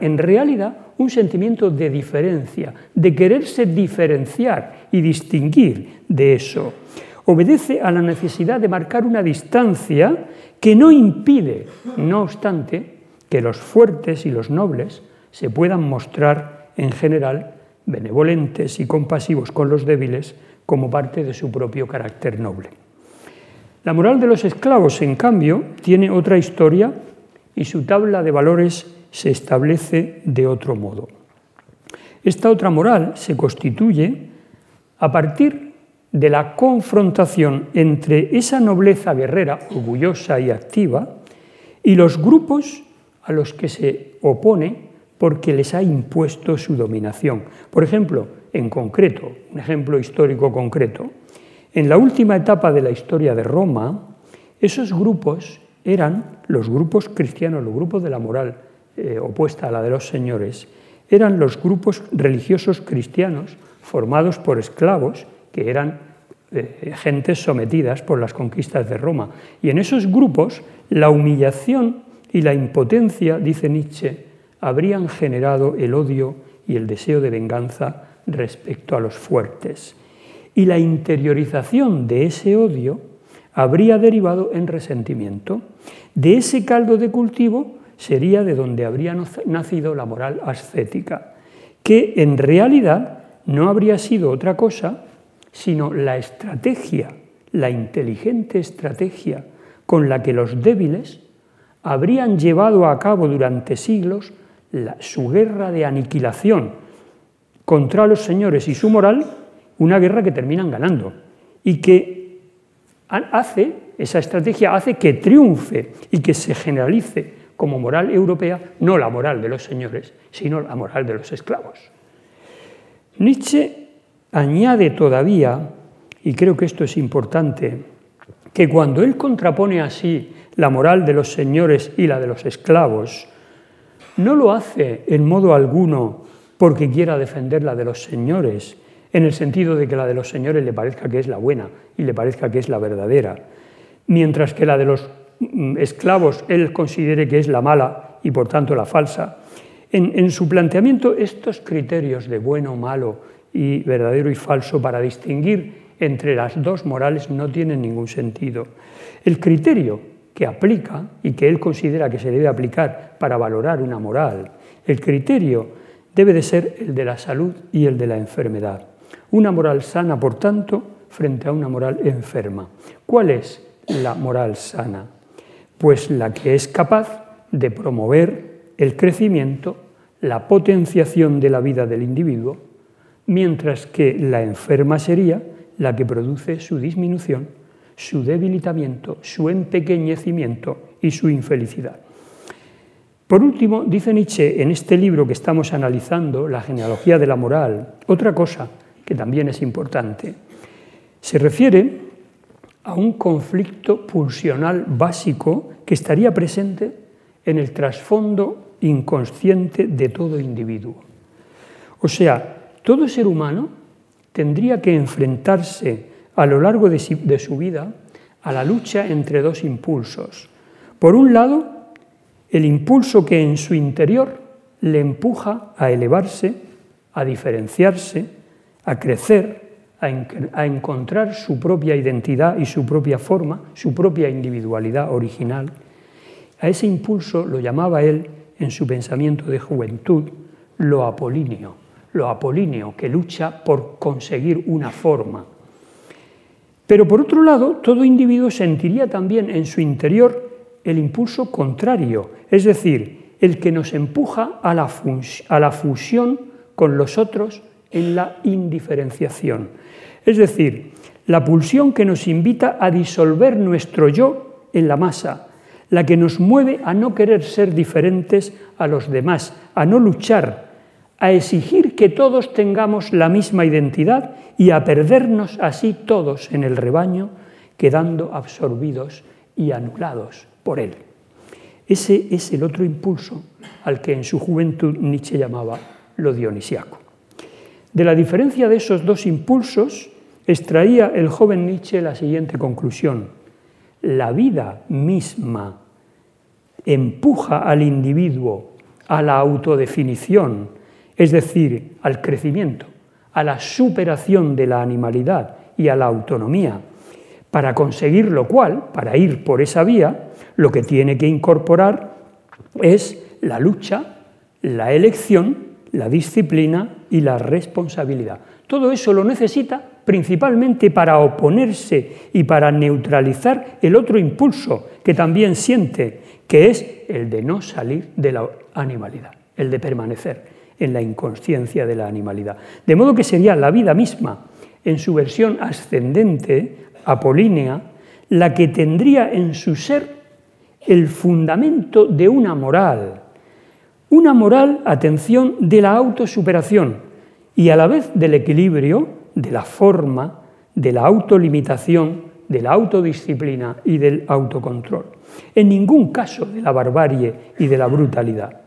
en realidad, un sentimiento de diferencia, de quererse diferenciar y distinguir de eso. Obedece a la necesidad de marcar una distancia que no impide, no obstante, que los fuertes y los nobles se puedan mostrar en general benevolentes y compasivos con los débiles como parte de su propio carácter noble. La moral de los esclavos, en cambio, tiene otra historia y su tabla de valores se establece de otro modo. Esta otra moral se constituye a partir de la confrontación entre esa nobleza guerrera, orgullosa y activa, y los grupos a los que se opone porque les ha impuesto su dominación. Por ejemplo, en concreto, un ejemplo histórico concreto, en la última etapa de la historia de Roma, esos grupos eran los grupos cristianos, los grupos de la moral eh, opuesta a la de los señores, eran los grupos religiosos cristianos formados por esclavos, que eran eh, gentes sometidas por las conquistas de Roma. Y en esos grupos la humillación y la impotencia, dice Nietzsche, habrían generado el odio y el deseo de venganza respecto a los fuertes y la interiorización de ese odio habría derivado en resentimiento. De ese caldo de cultivo sería de donde habría nacido la moral ascética, que en realidad no habría sido otra cosa sino la estrategia, la inteligente estrategia con la que los débiles habrían llevado a cabo durante siglos su guerra de aniquilación contra los señores y su moral una guerra que terminan ganando y que hace, esa estrategia hace que triunfe y que se generalice como moral europea, no la moral de los señores, sino la moral de los esclavos. Nietzsche añade todavía, y creo que esto es importante, que cuando él contrapone así la moral de los señores y la de los esclavos, no lo hace en modo alguno porque quiera defender la de los señores, en el sentido de que la de los señores le parezca que es la buena y le parezca que es la verdadera, mientras que la de los mm, esclavos él considere que es la mala y por tanto la falsa. En, su planteamiento estos criterios de bueno, malo y verdadero y falso para distinguir entre las dos morales no tienen ningún sentido. El criterio que aplica y que él considera que se debe aplicar para valorar una moral, el criterio debe de ser el de la salud y el de la enfermedad. Una moral sana, por tanto, frente a una moral enferma. ¿Cuál es la moral sana? Pues la que es capaz de promover el crecimiento, la potenciación de la vida del individuo, mientras que la enferma sería la que produce su disminución, su debilitamiento, su empequeñecimiento y su infelicidad. Por último, dice Nietzsche en este libro que estamos analizando, La genealogía de la moral, otra cosa que también es importante. Se refiere a un conflicto pulsional básico que estaría presente en el trasfondo inconsciente de todo individuo. O sea, todo ser humano tendría que enfrentarse a lo largo de su vida a la lucha entre dos impulsos. Por un lado, el impulso que en su interior le empuja a elevarse, a diferenciarse, a crecer, a, encontrar su propia identidad y su propia forma, su propia individualidad original. A ese impulso lo llamaba él en su pensamiento de juventud lo apolíneo, lo apolíneo que lucha por conseguir una forma. Pero por otro lado, todo individuo sentiría también en su interior el impulso contrario, es decir, el que nos empuja a la, fusión con los otros en la indiferenciación. Es decir, la pulsión que nos invita a disolver nuestro yo en la masa, la que nos mueve a no querer ser diferentes a los demás, a no luchar, a exigir que todos tengamos la misma identidad y a perdernos así todos en el rebaño, quedando absorbidos y anulados por él. Ese es el otro impulso al que en su juventud Nietzsche llamaba lo dionisiaco. De la diferencia de esos dos impulsos extraía el joven Nietzsche la siguiente conclusión. La vida misma empuja al individuo a la autodefinición, es decir, al crecimiento, a la superación de la animalidad y a la autonomía. Para conseguir lo cual, para ir por esa vía, lo que tiene que incorporar es la lucha, la elección, la disciplina y la responsabilidad. Todo eso lo necesita principalmente para oponerse y para neutralizar el otro impulso que también siente, que es el de no salir de la animalidad, el de permanecer en la inconsciencia de la animalidad. De modo que sería la vida misma, en su versión ascendente, apolínea, la que tendría en su ser el fundamento de una moral. Una moral, atención, de la autosuperación y a la vez del equilibrio, de la forma, de la autolimitación, de la autodisciplina y del autocontrol. En ningún caso de la barbarie y de la brutalidad.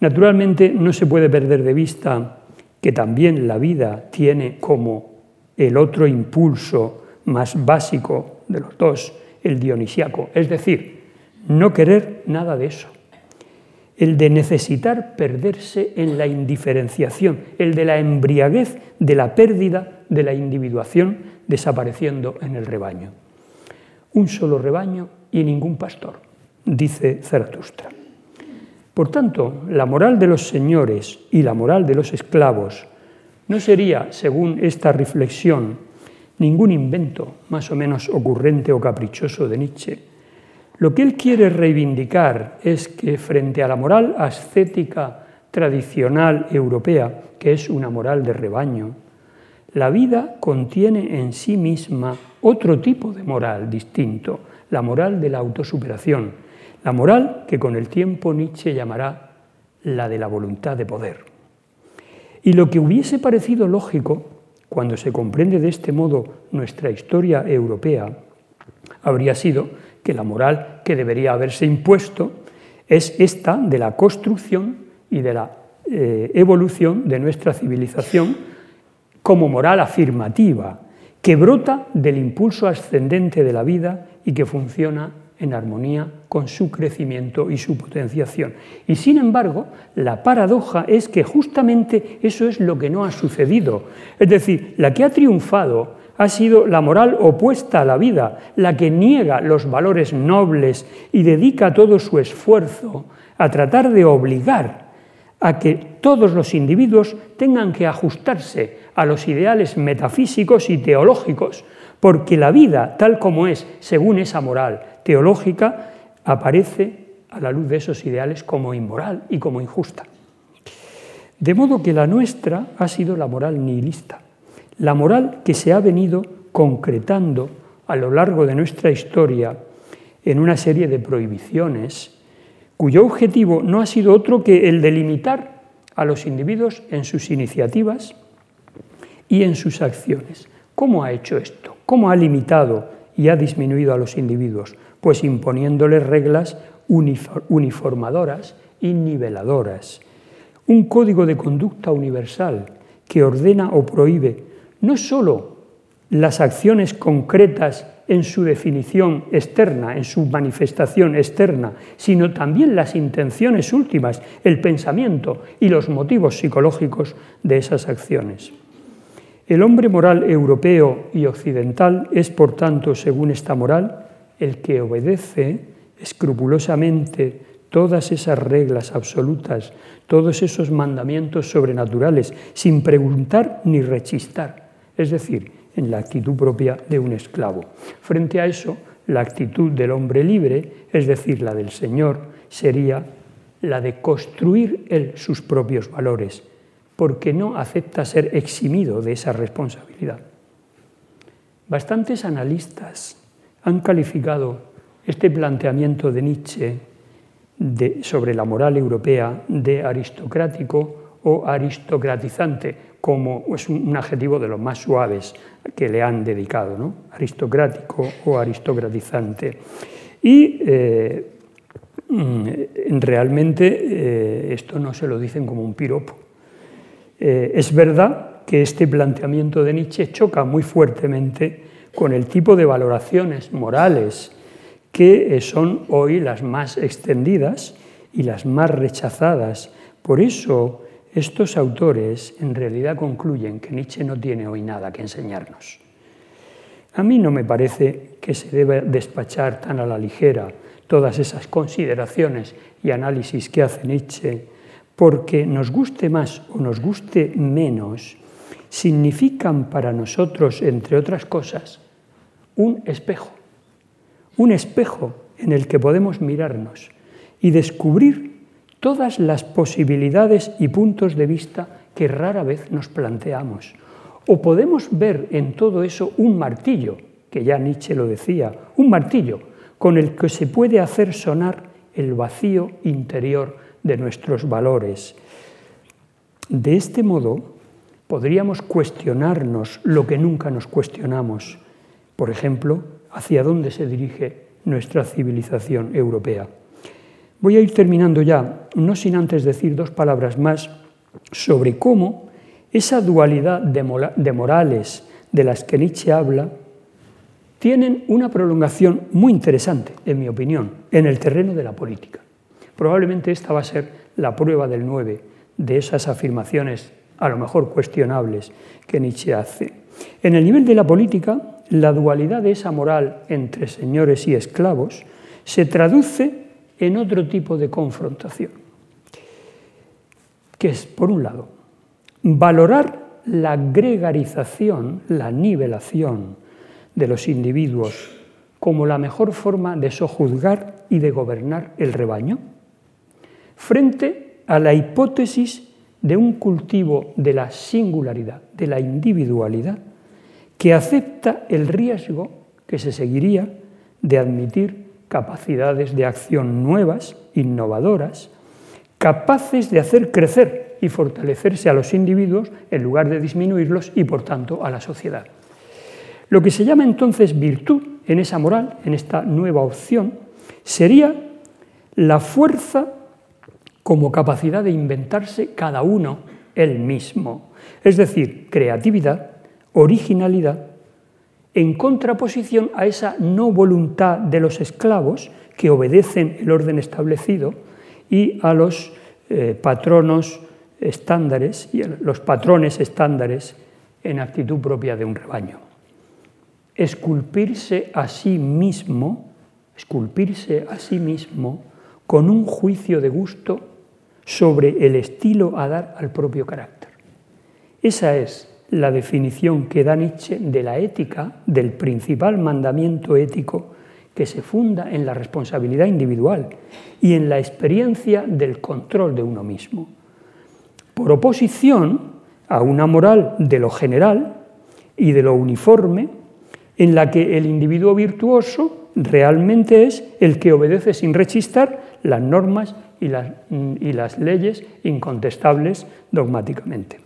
Naturalmente no se puede perder de vista que también la vida tiene como el otro impulso más básico de los dos, el dionisiaco, es decir, no querer nada de eso, el de necesitar perderse en la indiferenciación, el de la embriaguez de la pérdida de la individuación desapareciendo en el rebaño. Un solo rebaño y ningún pastor, dice Zaratustra. Por tanto, la moral de los señores y la moral de los esclavos no sería, según esta reflexión, ningún invento más o menos ocurrente o caprichoso de Nietzsche. Lo que él quiere reivindicar es que frente a la moral ascética tradicional europea, que es una moral de rebaño, la vida contiene en sí misma otro tipo de moral distinto, la moral de la autosuperación, la moral que con el tiempo Nietzsche llamará la de la voluntad de poder. Y lo que hubiese parecido lógico, cuando se comprende de este modo nuestra historia europea, habría sido que la moral que debería haberse impuesto es esta de la construcción y de la eh, evolución de nuestra civilización como moral afirmativa, que brota del impulso ascendente de la vida y que funciona en armonía con su crecimiento y su potenciación. Y sin embargo, la paradoja es que justamente eso es lo que no ha sucedido. Es decir, la que ha triunfado ha sido la moral opuesta a la vida, la que niega los valores nobles y dedica todo su esfuerzo a tratar de obligar a que todos los individuos tengan que ajustarse a los ideales metafísicos y teológicos, porque la vida, tal como es, según esa moral, teológica aparece a la luz de esos ideales como inmoral y como injusta. De modo que la nuestra ha sido la moral nihilista, la moral que se ha venido concretando a lo largo de nuestra historia en una serie de prohibiciones cuyo objetivo no ha sido otro que el de limitar a los individuos en sus iniciativas y en sus acciones. ¿Cómo ha hecho esto? ¿Cómo ha limitado y ha disminuido a los individuos? Pues imponiéndoles reglas uniformadoras y niveladoras. Un código de conducta universal que ordena o prohíbe no sólo las acciones concretas en su definición externa, en su manifestación externa, sino también las intenciones últimas, el pensamiento y los motivos psicológicos de esas acciones. El hombre moral europeo y occidental es, por tanto, según esta moral, el que obedece escrupulosamente todas esas reglas absolutas, todos esos mandamientos sobrenaturales, sin preguntar ni rechistar, es decir, en la actitud propia de un esclavo. Frente a eso, la actitud del hombre libre, es decir, la del Señor, sería la de construir él sus propios valores, porque no acepta ser eximido de esa responsabilidad. Bastantes analistas han calificado este planteamiento de Nietzsche sobre la moral europea de aristocrático o aristocratizante, como es un adjetivo de los más suaves que le han dedicado, ¿no? aristocrático o aristocratizante. Y eh, mm, realmente eh, esto no se lo dicen como un piropo. Eh, es verdad que este planteamiento de Nietzsche choca muy fuertemente con el tipo de valoraciones morales que son hoy las más extendidas y las más rechazadas. Por eso estos autores en realidad concluyen que Nietzsche no tiene hoy nada que enseñarnos. A mí no me parece que se deba despachar tan a la ligera todas esas consideraciones y análisis que hace Nietzsche, porque nos guste más o nos guste menos, significan para nosotros, entre otras cosas, un espejo un espejo en el que podemos mirarnos y descubrir todas las posibilidades y puntos de vista que rara vez nos planteamos. O podemos ver en todo eso un martillo, que ya Nietzsche lo decía, un martillo con el que se puede hacer sonar el vacío interior de nuestros valores. De este modo, podríamos cuestionarnos lo que nunca nos cuestionamos. Por ejemplo, hacia dónde se dirige nuestra civilización europea. Voy a ir terminando ya, no sin antes decir dos palabras más sobre cómo esa dualidad de morales de las que Nietzsche habla tienen una prolongación muy interesante, en mi opinión, en el terreno de la política. Probablemente esta va a ser la prueba del 9 de esas afirmaciones, a lo mejor cuestionables, que Nietzsche hace. En el nivel de la política, la dualidad de esa moral entre señores y esclavos se traduce en otro tipo de confrontación, que es, por un lado, valorar la gregarización, la nivelación de los individuos como la mejor forma de sojuzgar y de gobernar el rebaño, frente a la hipótesis de un cultivo de la singularidad, de la individualidad, que acepta el riesgo que se seguiría de admitir capacidades de acción nuevas, innovadoras, capaces de hacer crecer y fortalecerse a los individuos en lugar de disminuirlos y, por tanto, a la sociedad. Lo que se llama entonces virtud en esa moral, en esta nueva opción, sería la fuerza como capacidad de inventarse cada uno el mismo, es decir, creatividad, originalidad en contraposición a esa no voluntad de los esclavos que obedecen el orden establecido y a los eh, patronos estándares y los patrones estándares en actitud propia de un rebaño. Esculpirse a sí mismo, esculpirse a sí mismo con un juicio de gusto sobre el estilo a dar al propio carácter. Esa es la definición que da Nietzsche de la ética, del principal mandamiento ético que se funda en la responsabilidad individual y en la experiencia del control de uno mismo. Por oposición a una moral de lo general y de lo uniforme, en la que el individuo virtuoso realmente es el que obedece sin rechistar las normas y las, y las leyes incontestables dogmáticamente.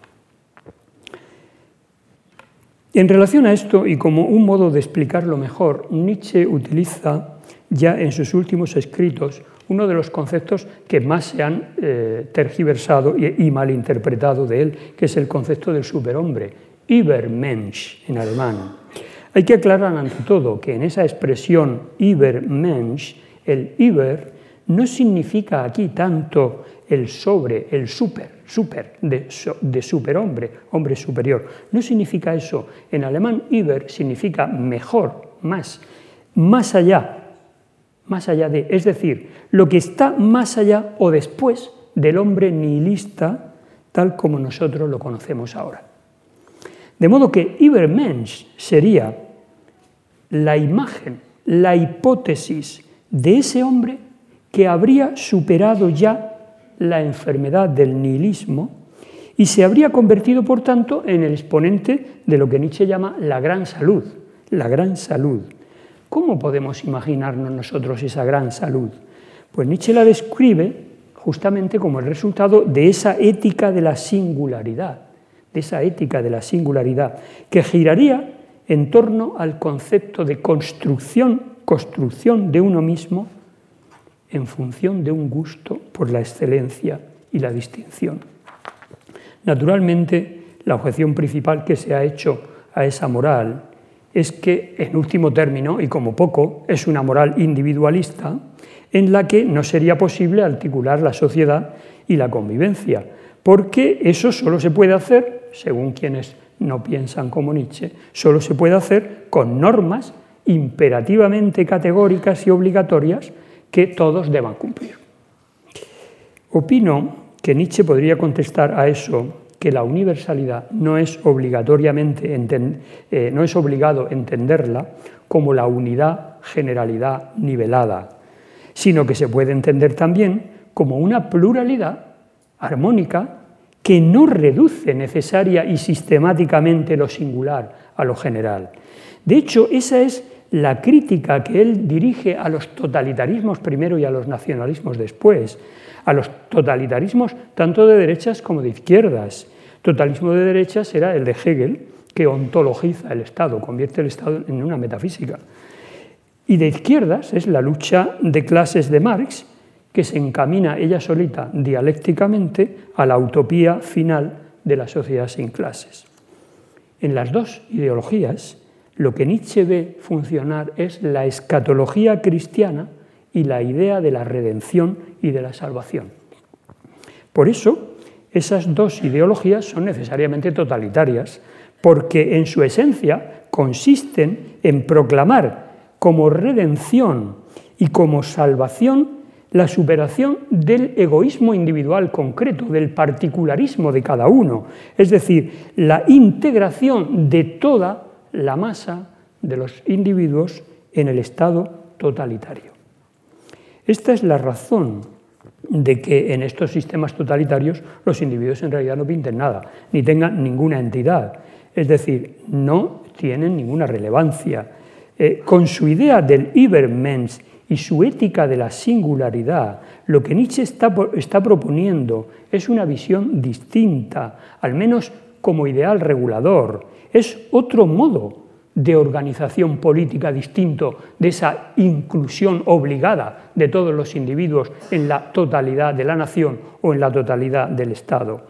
En relación a esto, y como un modo de explicarlo mejor, Nietzsche utiliza ya en sus últimos escritos uno de los conceptos que más se han eh, tergiversado y, malinterpretado de él, que es el concepto del superhombre, Übermensch en alemán. Hay que aclarar ante todo que en esa expresión Übermensch, el Über no significa aquí tanto el sobre, el super, super, de, de superhombre, hombre superior. No significa eso. En alemán, Über significa mejor, más, más allá, más allá de, es decir, lo que está más allá o después del hombre nihilista tal como nosotros lo conocemos ahora. De modo que Übermensch sería la imagen, la hipótesis de ese hombre que habría superado ya la enfermedad del nihilismo y se habría convertido, por tanto, en el exponente de lo que Nietzsche llama la gran salud, la gran salud. ¿Cómo podemos imaginarnos nosotros esa gran salud? Pues Nietzsche la describe justamente como el resultado de esa ética de la singularidad, de esa ética de la singularidad, que giraría en torno al concepto de construcción, construcción de uno mismo en función de un gusto por la excelencia y la distinción. Naturalmente, la objeción principal que se ha hecho a esa moral es que, en último término, y como poco, es una moral individualista en la que no sería posible articular la sociedad y la convivencia, porque eso solo se puede hacer, según quienes no piensan como Nietzsche, solo se puede hacer con normas imperativamente categóricas y obligatorias que todos deban cumplir. Opino que Nietzsche podría contestar a eso que la universalidad no es obligatoriamente eh, no es obligado entenderla como la unidad, generalidad nivelada, sino que se puede entender también como una pluralidad armónica que no reduce necesaria y sistemáticamente lo singular a lo general. De hecho, esa es la crítica que él dirige a los totalitarismos primero y a los nacionalismos después, a los totalitarismos tanto de derechas como de izquierdas. Totalismo de derechas era el de Hegel, que ontologiza el Estado, convierte el Estado en una metafísica. Y de izquierdas es la lucha de clases de Marx, que se encamina ella solita dialécticamente a la utopía final de la sociedad sin clases. En las dos ideologías, lo que Nietzsche ve funcionar es la escatología cristiana y la idea de la redención y de la salvación. Por eso, esas dos ideologías son necesariamente totalitarias, porque en su esencia consisten en proclamar como redención y como salvación la superación del egoísmo individual concreto, del particularismo de cada uno, es decir, la integración de toda la masa de los individuos en el estado totalitario. Esta es la razón de que en estos sistemas totalitarios los individuos en realidad no pinten nada, ni tengan ninguna entidad, es decir, no tienen ninguna relevancia. Eh, con su idea del Übermensch y su ética de la singularidad, lo que Nietzsche está, está proponiendo es una visión distinta, al menos como ideal regulador, es otro modo de organización política distinto de esa inclusión obligada de todos los individuos en la totalidad de la nación o en la totalidad del Estado.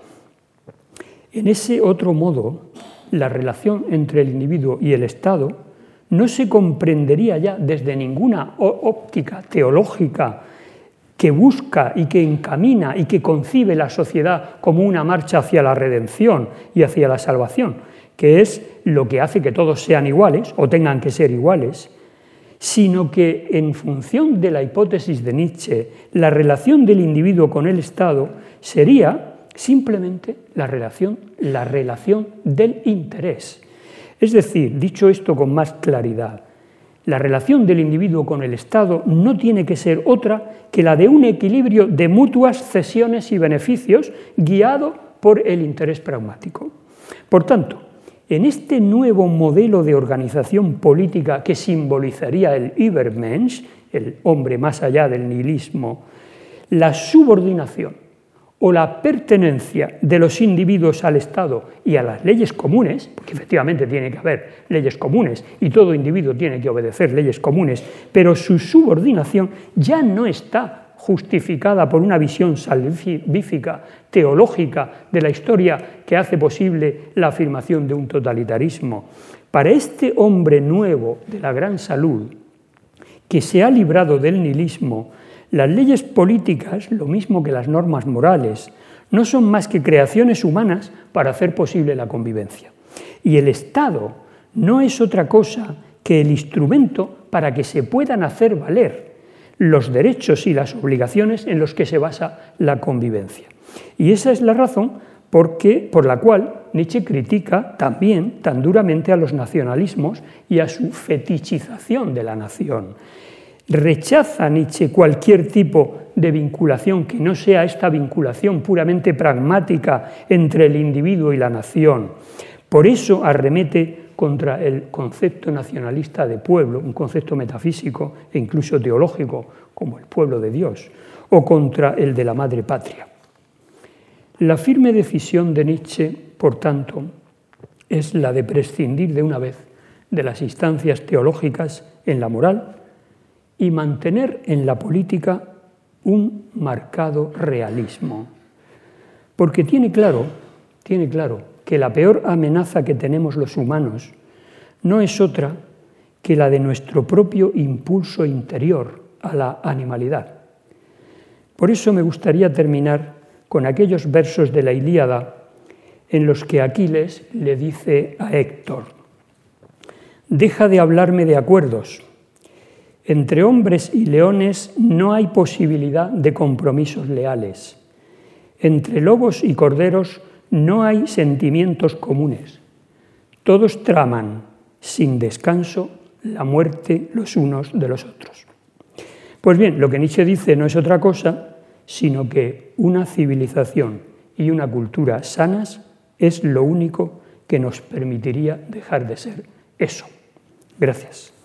En ese otro modo, la relación entre el individuo y el Estado no se comprendería ya desde ninguna óptica teológica que busca y que encamina y que concibe la sociedad como una marcha hacia la redención y hacia la salvación, que es lo que hace que todos sean iguales o tengan que ser iguales, sino que en función de la hipótesis de Nietzsche, la relación del individuo con el Estado sería simplemente la relación, la relación del interés. Es decir, dicho esto con más claridad, la relación del individuo con el Estado no tiene que ser otra que la de un equilibrio de mutuas cesiones y beneficios guiado por el interés pragmático. Por tanto, en este nuevo modelo de organización política que simbolizaría el Übermensch, el hombre más allá del nihilismo, la subordinación o la pertenencia de los individuos al Estado y a las leyes comunes, porque efectivamente tiene que haber leyes comunes y todo individuo tiene que obedecer leyes comunes, pero su subordinación ya no está justificada por una visión salvífica, teológica de la historia que hace posible la afirmación de un totalitarismo. Para este hombre nuevo de la gran salud, que se ha librado del nihilismo, las leyes políticas, lo mismo que las normas morales, no son más que creaciones humanas para hacer posible la convivencia. Y el Estado no es otra cosa que el instrumento para que se puedan hacer valer los derechos y las obligaciones en los que se basa la convivencia. Y esa es la razón por la cual Nietzsche critica también tan duramente a los nacionalismos y a su fetichización de la nación. Rechaza Nietzsche cualquier tipo de vinculación que no sea esta vinculación puramente pragmática entre el individuo y la nación. Por eso arremete contra el concepto nacionalista de pueblo, un concepto metafísico e incluso teológico como el pueblo de Dios, o contra el de la madre patria. La firme decisión de Nietzsche, por tanto, es la de prescindir de una vez de las instancias teológicas en la moral y mantener en la política un marcado realismo. Porque tiene claro, tiene claro que la peor amenaza que tenemos los humanos no es otra que la de nuestro propio impulso interior a la animalidad. Por eso me gustaría terminar con aquellos versos de la Ilíada en los que Aquiles le dice a Héctor, deja de hablarme de acuerdos, entre hombres y leones no hay posibilidad de compromisos leales. Entre lobos y corderos no hay sentimientos comunes. Todos traman sin descanso la muerte los unos de los otros. Pues bien, lo que Nietzsche dice no es otra cosa, sino que una civilización y una cultura sanas es lo único que nos permitiría dejar de ser eso. Gracias.